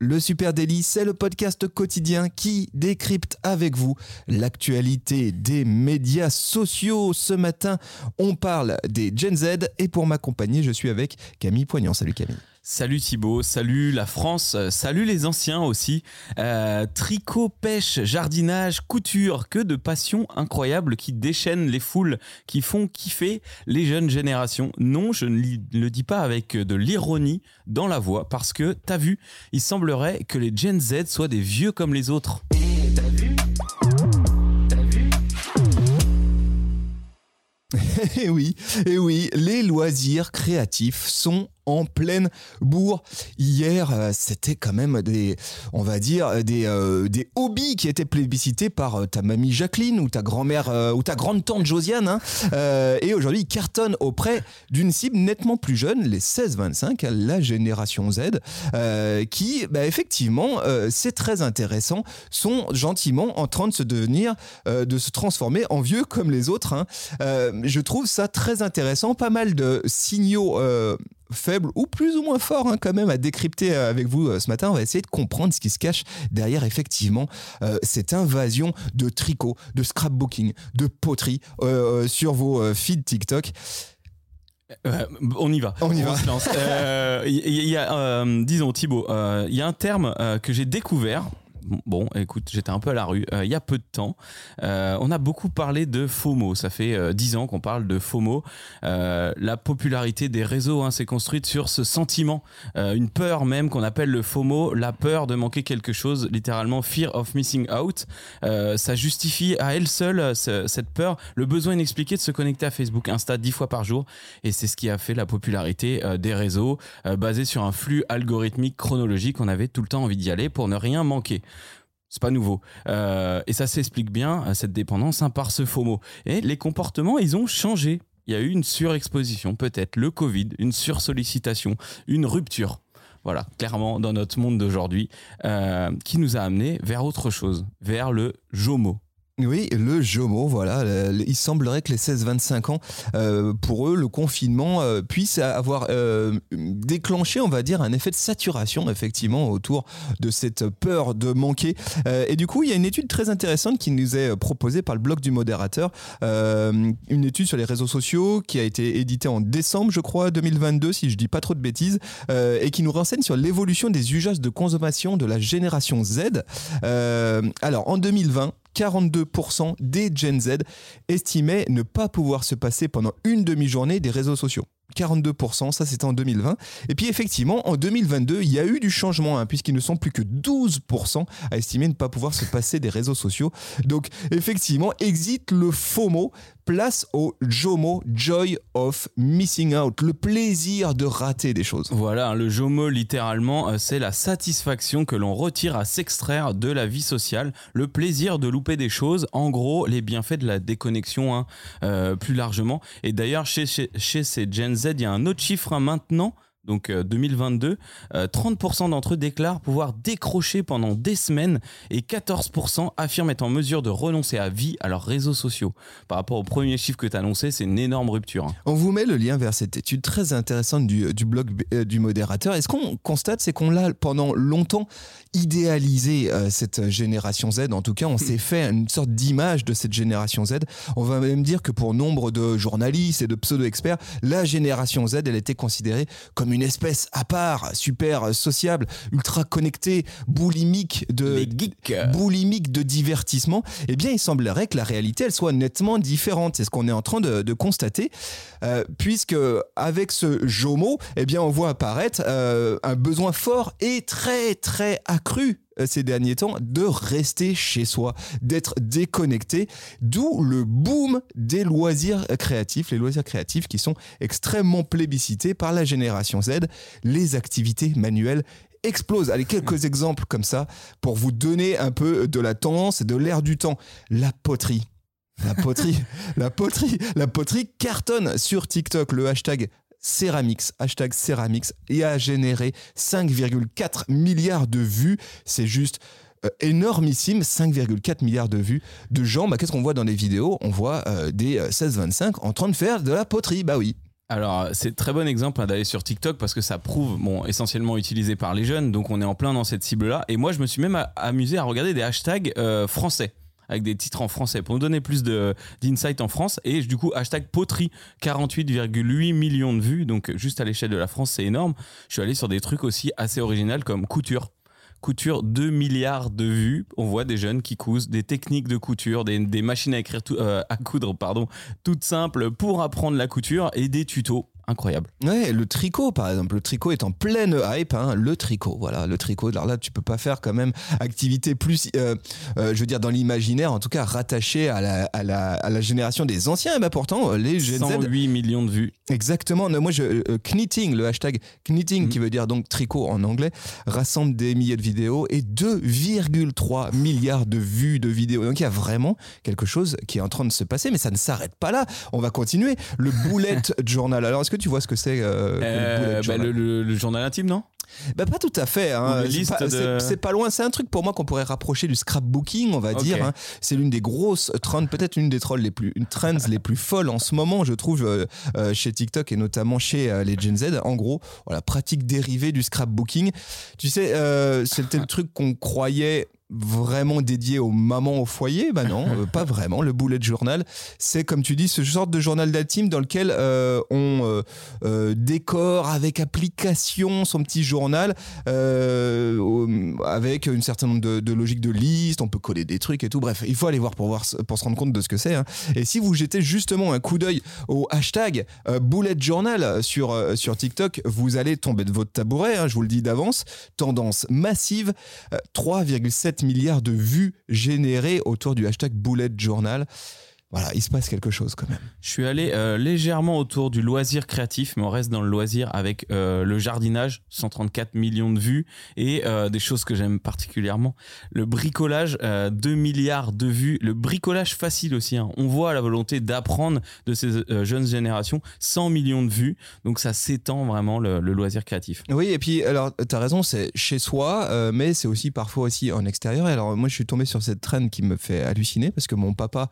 Le Super Daily, c'est le podcast quotidien qui décrypte avec vous l'actualité des médias sociaux. Ce matin, on parle des Gen Z et pour m'accompagner, je suis avec Camille Poignant. Salut Camille. Salut Thibaut, salut la France, euh, salut les anciens aussi. Euh, tricot, pêche, jardinage, couture, que de passions incroyables qui déchaînent les foules, qui font kiffer les jeunes générations. Non, je ne le dis pas avec de l'ironie dans la voix, parce que, t'as vu, il semblerait que les Gen Z soient des vieux comme les autres. Et oui, et oui, les loisirs créatifs sont en pleine bourre. Hier, euh, c'était quand même des, on va dire, des, euh, des hobbies qui étaient plébiscités par euh, ta mamie Jacqueline ou ta grand-mère ou ta grande-tante Josiane. Hein. et aujourd'hui, ils cartonnent auprès d'une cible nettement plus jeune, les 16-25, la génération Z, qui, bah, effectivement, c'est très intéressant, sont gentiment en train de se devenir, de se transformer en vieux comme les autres. Hein. je trouve ça très intéressant, pas mal de signaux faible ou plus ou moins fort hein, quand même à décrypter euh, avec vous euh, ce matin. On va essayer de comprendre ce qui se cache derrière effectivement euh, cette invasion de tricot, de scrapbooking, de poterie sur vos feeds TikTok. on y va. On y va. Il y, a, disons Thibaut, il y a un terme que j'ai découvert bon, écoute, j'étais un peu à la rue euh, il y a peu de temps. Euh, on a beaucoup parlé de FOMO. Ça fait euh, dix ans qu'on parle de FOMO. la popularité des réseaux hein, s'est construite sur ce sentiment, une peur même qu'on appelle le FOMO, la peur de manquer quelque chose, littéralement fear of missing out. ça justifie à elle seule cette peur, le besoin inexpliqué de se connecter à Facebook, Insta dix fois par jour. Et c'est ce qui a fait la popularité des réseaux, basés sur un flux algorithmique chronologique. On avait tout le temps envie d'y aller pour ne rien manquer. C'est pas nouveau. Euh, et ça s'explique bien, euh, cette dépendance, hein, par ce FOMO. Et les comportements, ils ont changé. Il y a eu une surexposition, peut-être le Covid, une sursollicitation, une rupture. Voilà, clairement, dans notre monde d'aujourd'hui, euh, qui nous a amené vers autre chose, vers le JOMO. Oui, le JOMO, voilà. Il semblerait que les 16-25 ans, euh, pour eux, le confinement euh, puisse avoir euh, déclenché, on va dire, un effet de saturation, effectivement, autour de cette peur de manquer. et du coup, il y a une étude très intéressante qui nous est proposée par le blog du modérateur. une étude sur les réseaux sociaux qui a été éditée en décembre, je crois, 2022, si je dis pas trop de bêtises, et qui nous renseigne sur l'évolution des usages de consommation de la génération Z. alors, en 2020, 42% des Gen Z estimaient ne pas pouvoir se passer pendant une demi-journée des réseaux sociaux. 42%, ça c'était en 2020. Et puis effectivement, en 2022, il y a eu du changement, hein, puisqu'ils ne sont plus que 12% à estimer ne pas pouvoir se passer des réseaux sociaux. Donc effectivement, exit le FOMO, place au JOMO, Joy of Missing Out, le plaisir de rater des choses. Voilà, le JOMO littéralement, euh, c'est la satisfaction que l'on retire à s'extraire de la vie sociale, le plaisir de louper des choses, en gros les bienfaits de la déconnexion hein, euh, plus largement. Et d'ailleurs, chez, chez, chez ces Gen Z, il y a un autre chiffre maintenant donc 2022, euh, 30% euh, d'entre eux déclarent pouvoir décrocher pendant des semaines et 14% affirment être en mesure de renoncer à vie à leurs réseaux sociaux. Par rapport au premier chiffre que tu as annoncé, c'est une énorme rupture. Hein. On vous met le lien vers cette étude très intéressante du, du blog euh, du modérateur. Et ce qu'on constate, c'est qu'on l'a pendant longtemps idéalisé, cette génération Z. En tout cas, on s'est fait une sorte d'image de cette génération Z. On va même dire que pour nombre de journalistes et de pseudo-experts, la génération Z, elle était considérée comme une espèce à part, super sociable, ultra connectée, boulimique de boulimique de divertissement, eh bien il semblerait que la réalité elle soit nettement différente. C'est ce qu'on est en train de, constater, euh, puisque avec ce JOMO, eh bien on voit apparaître euh, un besoin fort et très très accru ces derniers temps de rester chez soi, d'être déconnecté, d'où le boom des loisirs créatifs, les loisirs créatifs qui sont extrêmement plébiscités par la génération Z, les activités manuelles explosent. Allez, quelques exemples comme ça pour vous donner un peu de la tendance et de l'air du temps. La poterie. La poterie, la poterie, la poterie cartonne sur TikTok. Le hashtag Ceramix, hashtag Ceramix, et a généré 5,4 milliards de vues. C'est juste euh, énormissime, 5,4 milliards de vues de gens. Bah, Qu'est-ce qu'on voit dans les vidéos? On voit euh, des 16-25 en train de faire de la poterie. Bah oui. Alors, c'est très bon exemple hein, d'aller sur TikTok parce que ça prouve, bon, essentiellement utilisé par les jeunes, donc on est en plein dans cette cible-là. Et moi, je me suis même amusé à regarder des hashtags euh, français avec des titres en français. Pour nous donner plus d'insight en France. Et du coup hashtag poterie 48,8 millions de vues. Donc juste à l'échelle de la France c'est énorme. Je suis allé sur des trucs aussi assez originaux comme couture. Couture 2 milliards de vues. On voit des jeunes qui cousent des techniques de couture des, des machines à écrire tout- euh, à coudre pardon toutes simples pour apprendre la couture et des tutos incroyables Ouais, le tricot, par exemple. Le tricot est en pleine hype. hein. Le tricot, voilà, le tricot. Alors là, tu peux pas faire quand même activité plus, euh, euh, je veux dire, dans l'imaginaire, en tout cas, rattaché à la, à la, à la génération des anciens. Et ben pourtant, euh, les Gen Z, 108 millions de vues exactement. Non, moi, je, euh, knitting, le hashtag knitting, Mhm. qui veut dire donc tricot en anglais, rassemble des milliers de vidéos et 2,3 milliards de vues de vidéos. Donc il y a vraiment quelque chose qui est en train de se passer, mais ça ne s'arrête pas là. On va continuer. Le bullet journal. Alors, est-ce que tu vois ce que c'est euh, Euh, bah, journal le, le- le journal intime non? Bah pas tout à fait. hein. C'est pas, de- loin. C'est un truc pour moi qu'on pourrait rapprocher du scrapbooking, on va dire. hein. C'est l'une des grosses trends, peut-être une des trolls les plus, une trends les plus folles en ce moment, je trouve, euh, chez TikTok et notamment chez les Gen Z. En gros, voilà, pratique dérivée du scrapbooking. Tu sais, c'était le truc qu'on croyait vraiment dédié aux mamans au foyer? Bah non euh, pas vraiment le bullet journal c'est comme tu dis ce genre de journal d'intime dans lequel euh, on euh, euh, décore avec application son petit journal avec une certain nombre de, logiques de liste, on peut coller des trucs et tout. Bref, il faut aller voir pour, voir, pour se rendre compte de ce que c'est. hein. Et si vous jetez justement un coup d'œil au hashtag Bullet Journal sur, sur TikTok, vous allez tomber de votre tabouret, hein, je vous le dis d'avance. Tendance massive, euh, 3,7 milliards de vues générées autour du hashtag Bullet Journal. Voilà, il se passe quelque chose quand même. Je suis allé euh, légèrement autour du loisir créatif, mais on reste dans le loisir avec euh, le jardinage, 134 millions de vues, et euh, des choses que j'aime particulièrement. Le bricolage, euh, 2 milliards de vues. Le bricolage facile aussi. hein. On voit la volonté d'apprendre de ces jeunes générations, 100 millions de vues. Donc ça s'étend vraiment le, le loisir créatif. Oui, et puis, alors, tu as raison, c'est chez soi, mais c'est aussi parfois aussi en extérieur. Et alors, moi, je suis tombé sur cette traîne qui me fait halluciner parce que mon papa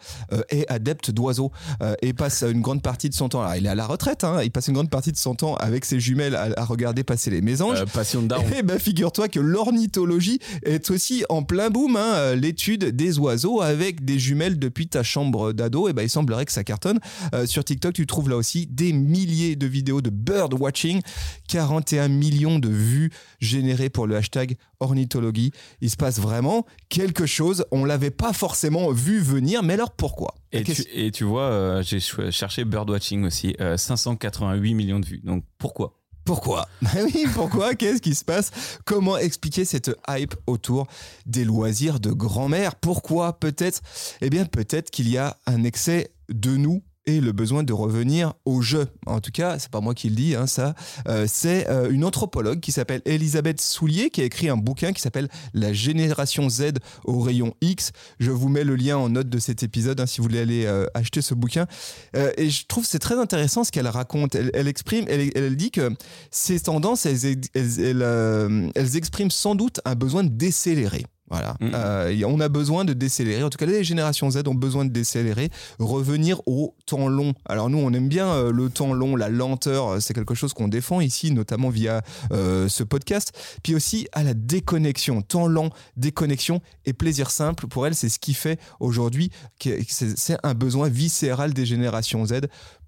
est adepte d'oiseaux euh, et passe une grande partie de son temps. Alors, il est à la retraite, hein, il passe une grande partie de son temps avec ses jumelles à, à regarder passer les mésanges. Euh, passion de daron. Eh ben, figure-toi que l'ornithologie est aussi en plein boom. hein, euh, L'étude des oiseaux avec des jumelles depuis ta chambre d'ado, et ben, il semblerait que ça cartonne. Euh, sur TikTok, tu trouves là aussi des milliers de vidéos de bird watching, 41 millions de vues générées pour le hashtag ornithologie. Il se passe vraiment quelque chose. On l'avait pas forcément vu venir, mais alors pourquoi? Et tu, et tu vois, euh, j'ai cherché birdwatching aussi, euh, 588 millions de vues. Donc pourquoi? Pourquoi? Ben oui, pourquoi? Qu'est-ce qui se passe? Comment expliquer cette hype autour des loisirs de grand-mère? Pourquoi? Peut-être, eh bien, peut-être qu'il y a un excès de nous et le besoin de revenir au jeu. En tout cas, c'est pas moi qui le dis, hein, ça. Euh, c'est euh, une anthropologue qui s'appelle Elisabeth Soulier qui a écrit un bouquin qui s'appelle La génération Z au rayon X. Je vous mets le lien en note de cet épisode hein, si vous voulez aller euh, acheter ce bouquin. Et je trouve c'est très intéressant ce qu'elle raconte. Elle, exprime, elle, elle dit que ces tendances, elles, elles expriment sans doute un besoin de décélérer. Voilà. Euh, on a besoin de décélérer. En tout cas, les générations Z ont besoin de décélérer, revenir au temps long. Alors nous, on aime bien euh, le temps long, la lenteur. euh, C'est quelque chose qu'on défend ici, notamment via euh, ce podcast. Puis aussi à la déconnexion, temps lent, déconnexion et plaisir simple. Pour elle, c'est ce qui fait aujourd'hui c'est un besoin viscéral des générations Z.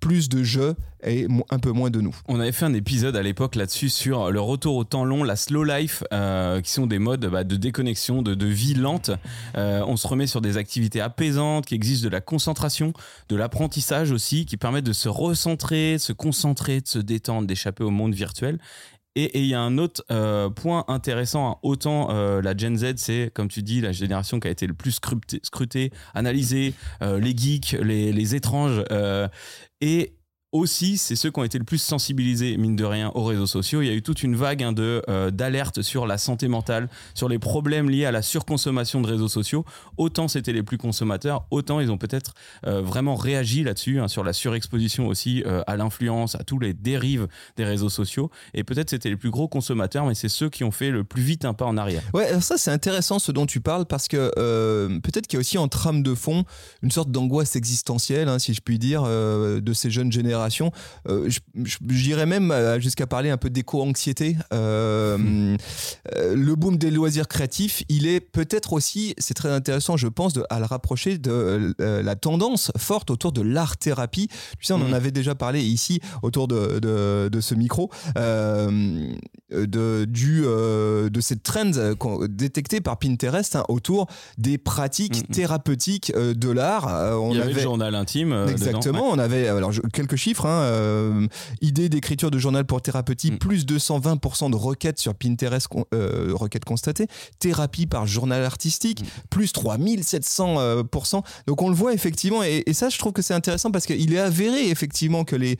Plus de jeux et un peu moins de nous. On avait fait un épisode à l'époque là-dessus sur le retour au temps long, la slow life, euh, qui sont des modes bah, de déconnexion, de, de vie lente. Euh, on se remet sur des activités apaisantes qui exigent de la concentration, de l'apprentissage aussi, qui permettent de se recentrer, de se concentrer, de se détendre, d'échapper au monde virtuel. Et il y a un autre euh, point intéressant, hein. autant euh, la Gen Z, c'est comme tu dis la génération qui a été le plus scruté- scrutée, analysée, euh, les geeks, les, les étranges, et aussi, c'est ceux qui ont été le plus sensibilisés, mine de rien, aux réseaux sociaux. Il y a eu toute une vague hein, de euh, d'alerte sur la santé mentale, sur les problèmes liés à la surconsommation de réseaux sociaux. Autant c'était les plus consommateurs, autant ils ont peut-être euh, vraiment réagi là-dessus, hein, sur la surexposition aussi euh, à l'influence, à tous les dérives des réseaux sociaux. Et peut-être c'était les plus gros consommateurs, mais c'est ceux qui ont fait le plus vite un pas en arrière. Ouais, ça c'est intéressant ce dont tu parles parce que peut-être qu'il y a aussi en trame de fond une sorte d'angoisse existentielle, hein, si je puis dire, de ces jeunes générations euh, J'irais même euh, jusqu'à parler un peu d'éco-anxiété. Euh, le boom des loisirs créatifs, il est peut-être aussi, c'est très intéressant, je pense, de, à le rapprocher de la tendance forte autour de l'art-thérapie. Tu sais, on en hmm. avait déjà parlé ici autour de, de, ce micro, de, du, de cette trend détectée par Pinterest hein, autour des pratiques hmm. thérapeutiques de l'art. on Il y avait, le journal intime. Exactement, on avait alors, quelques chiffres Hein, euh, idée d'écriture de journal pour thérapeutie, mm. plus 220% de requêtes sur Pinterest, euh, requêtes constatées. Thérapie par journal artistique, mm. plus 3700%. Euh, Donc on le voit effectivement, et, ça je trouve que c'est intéressant parce qu'il est avéré effectivement que les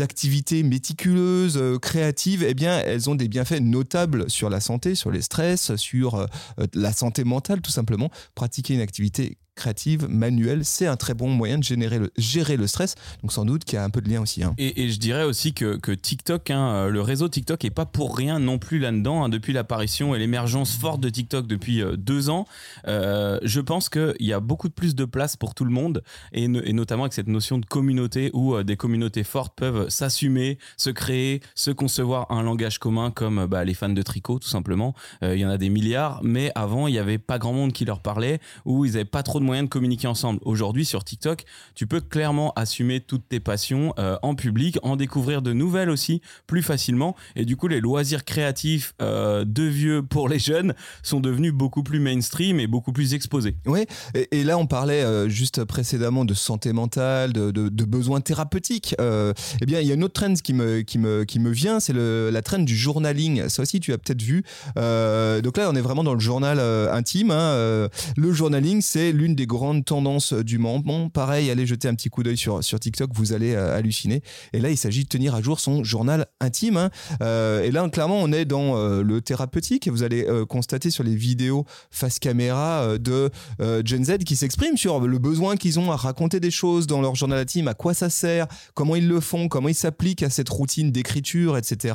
activités méticuleuses, créatives, eh bien elles ont des bienfaits notables sur la santé, sur les stress, sur la santé mentale tout simplement. Pratiquer une activité créative, manuelle, c'est un très bon moyen de générer le, gérer le stress. Donc sans doute qu'il y a un peu de lien aussi. Hein. Et, je dirais aussi que, TikTok, hein, euh, le réseau TikTok est pas pour rien non plus là-dedans. Hein, depuis l'apparition et l'émergence forte de TikTok depuis euh, deux ans, euh, je pense qu'il y a beaucoup plus de place pour tout le monde et, notamment avec cette notion de communauté où des communautés fortes peuvent s'assumer, se créer, se concevoir un langage commun comme bah, les fans de tricot tout simplement. Il y en a des milliards, mais avant il y avait pas grand monde qui leur parlait ou ils avaient pas trop de de communiquer ensemble. Aujourd'hui, sur TikTok, tu peux clairement assumer toutes tes passions euh, en public, en découvrir de nouvelles aussi plus facilement. Et du coup, les loisirs créatifs euh, de vieux pour les jeunes sont devenus beaucoup plus mainstream et beaucoup plus exposés. Oui, et, là, on parlait euh, juste précédemment de santé mentale, de, de, besoins thérapeutiques. eh bien, il y a une autre trend qui me, qui me, qui me vient, c'est la trend du journaling. Ça aussi, tu as peut-être vu. donc là, on est vraiment dans le journal intime. Hein. le journaling, c'est l'une des grandes tendances du moment. pareil, allez jeter un petit coup d'œil sur, sur TikTok, vous allez euh, halluciner. Et là, il s'agit de tenir à jour son journal intime. Hein. Euh, et là, clairement, on est dans euh, le thérapeutique. Vous allez constater sur les vidéos face caméra de Gen Z qui s'expriment sur le besoin qu'ils ont à raconter des choses dans leur journal intime, à quoi ça sert, comment ils le font, comment ils s'appliquent à cette routine d'écriture, etc.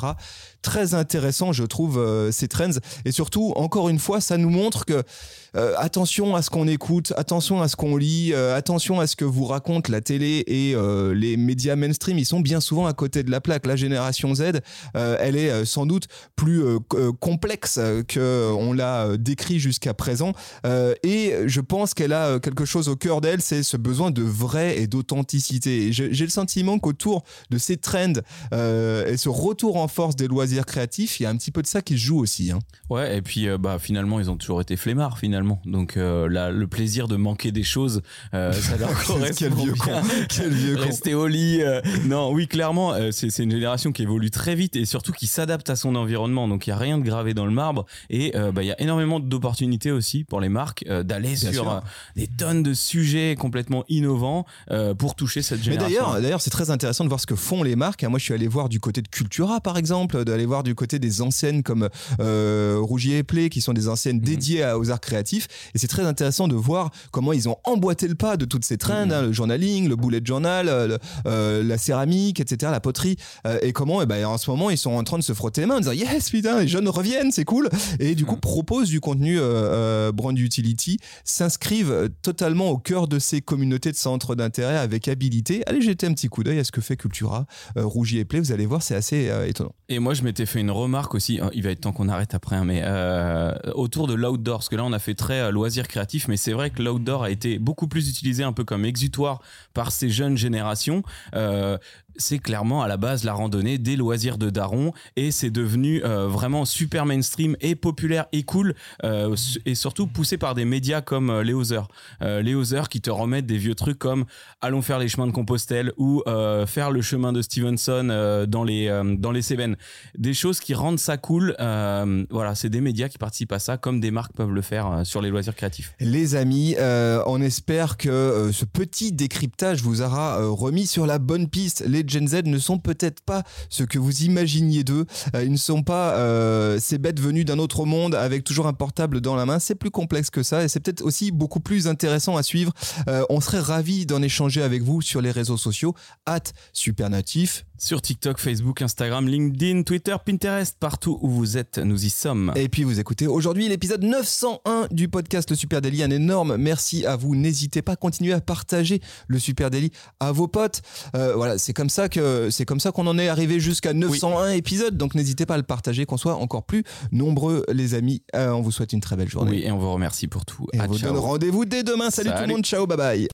Très intéressant, je trouve, ces trends. Et surtout, encore une fois, ça nous montre que attention à ce qu'on écoute, attention à ce qu'on lit, euh, attention à ce que vous raconte la télé et euh, les médias mainstream. Ils sont bien souvent à côté de la plaque. La génération Z, euh, elle est sans doute plus complexe que on l'a décrit jusqu'à présent. et je pense qu'elle a quelque chose au cœur d'elle, c'est ce besoin de vrai et d'authenticité. J'ai le sentiment qu'autour de ces trends et ce retour en force des loisirs créatifs, il y a un petit peu de ça qui se joue aussi. Hein. Ouais, et puis bah finalement ils ont toujours été flemmards finalement. Donc là, le plaisir de manquer des choses, euh, ça leur Quel vieux con. Quel vieux Rester au lit. Euh, non, oui, clairement, euh, c'est une génération qui évolue très vite et surtout qui s'adapte à son environnement. Donc il y a rien de gravé dans le marbre et bah, il y a énormément d'opportunités aussi pour les marques d'aller sur des tonnes de sujets complètement innovants pour toucher cette génération. Mais d'ailleurs, d'ailleurs, c'est très intéressant de voir ce que font les marques. Moi, je suis allé voir du côté de Cultura, par exemple, d'aller voir du côté des anciennes comme Rougier et Play, qui sont des anciennes mhm. dédiées aux arts créatifs. Et c'est très intéressant de voir comment ils ont emboîté le pas de toutes ces trends, hein, le journaling, le bullet journal, euh, euh, la céramique, etc., la poterie, euh, et comment, eh ben, en ce moment, ils sont en train de se frotter les mains en disant yes, putain, les jeunes reviennent, c'est cool, et du coup, proposent du contenu brand utility, s'inscrivent totalement au cœur de ces communautés de centres d'intérêt avec habilité. Allez jeter un petit coup d'œil à ce que fait Cultura, Rougier et Play, vous allez voir, c'est assez étonnant. Et moi, je m'étais fait une remarque aussi, il va être temps qu'on arrête après, hein, mais autour de l'outdoor, parce que là, on a fait très loisir créatif, mais c'est vrai que l'outdoor a été beaucoup plus utilisé un peu comme exutoire par ces jeunes générations. Euh, c'est clairement à la base la randonnée des loisirs de Daron et c'est devenu euh, vraiment super mainstream et populaire et cool euh, et surtout poussé par des médias comme euh, les Other. les Other qui te remettent des vieux trucs comme allons faire les chemins de Compostelle ou faire le chemin de Stevenson dans les dans les Cévennes. Des choses qui rendent ça cool. voilà, c'est des médias qui participent à ça comme des marques peuvent le faire sur les loisirs créatifs. Les amis, on espère que ce petit décryptage vous aura remis sur la bonne piste. Les Gen Z ne sont peut-être pas ce que vous imaginiez d'eux. Euh, ils ne sont pas euh, ces bêtes venues d'un autre monde avec toujours un portable dans la main. C'est plus complexe que ça et c'est peut-être aussi beaucoup plus intéressant à suivre. Euh, on serait ravis d'en échanger avec vous sur les réseaux sociaux. At Supernatif. Sur TikTok, Facebook, Instagram, LinkedIn, Twitter, Pinterest, partout où vous êtes, nous y sommes. Et puis vous écoutez aujourd'hui l'épisode 901 du podcast Le Super Daily. Un énorme merci à vous. N'hésitez pas à continuer à partager le Super Daily à vos potes. Euh, voilà, c'est comme ça que c'est comme ça qu'on en est arrivé jusqu'à 901 épisodes. Donc n'hésitez pas à le partager, qu'on soit encore plus nombreux, les amis. Euh, on vous souhaite une très belle journée. Oui, et on vous remercie pour tout. Et Ah, on vous donne rendez-vous dès demain. Salut, tout le Salut. monde. Ciao, bye bye.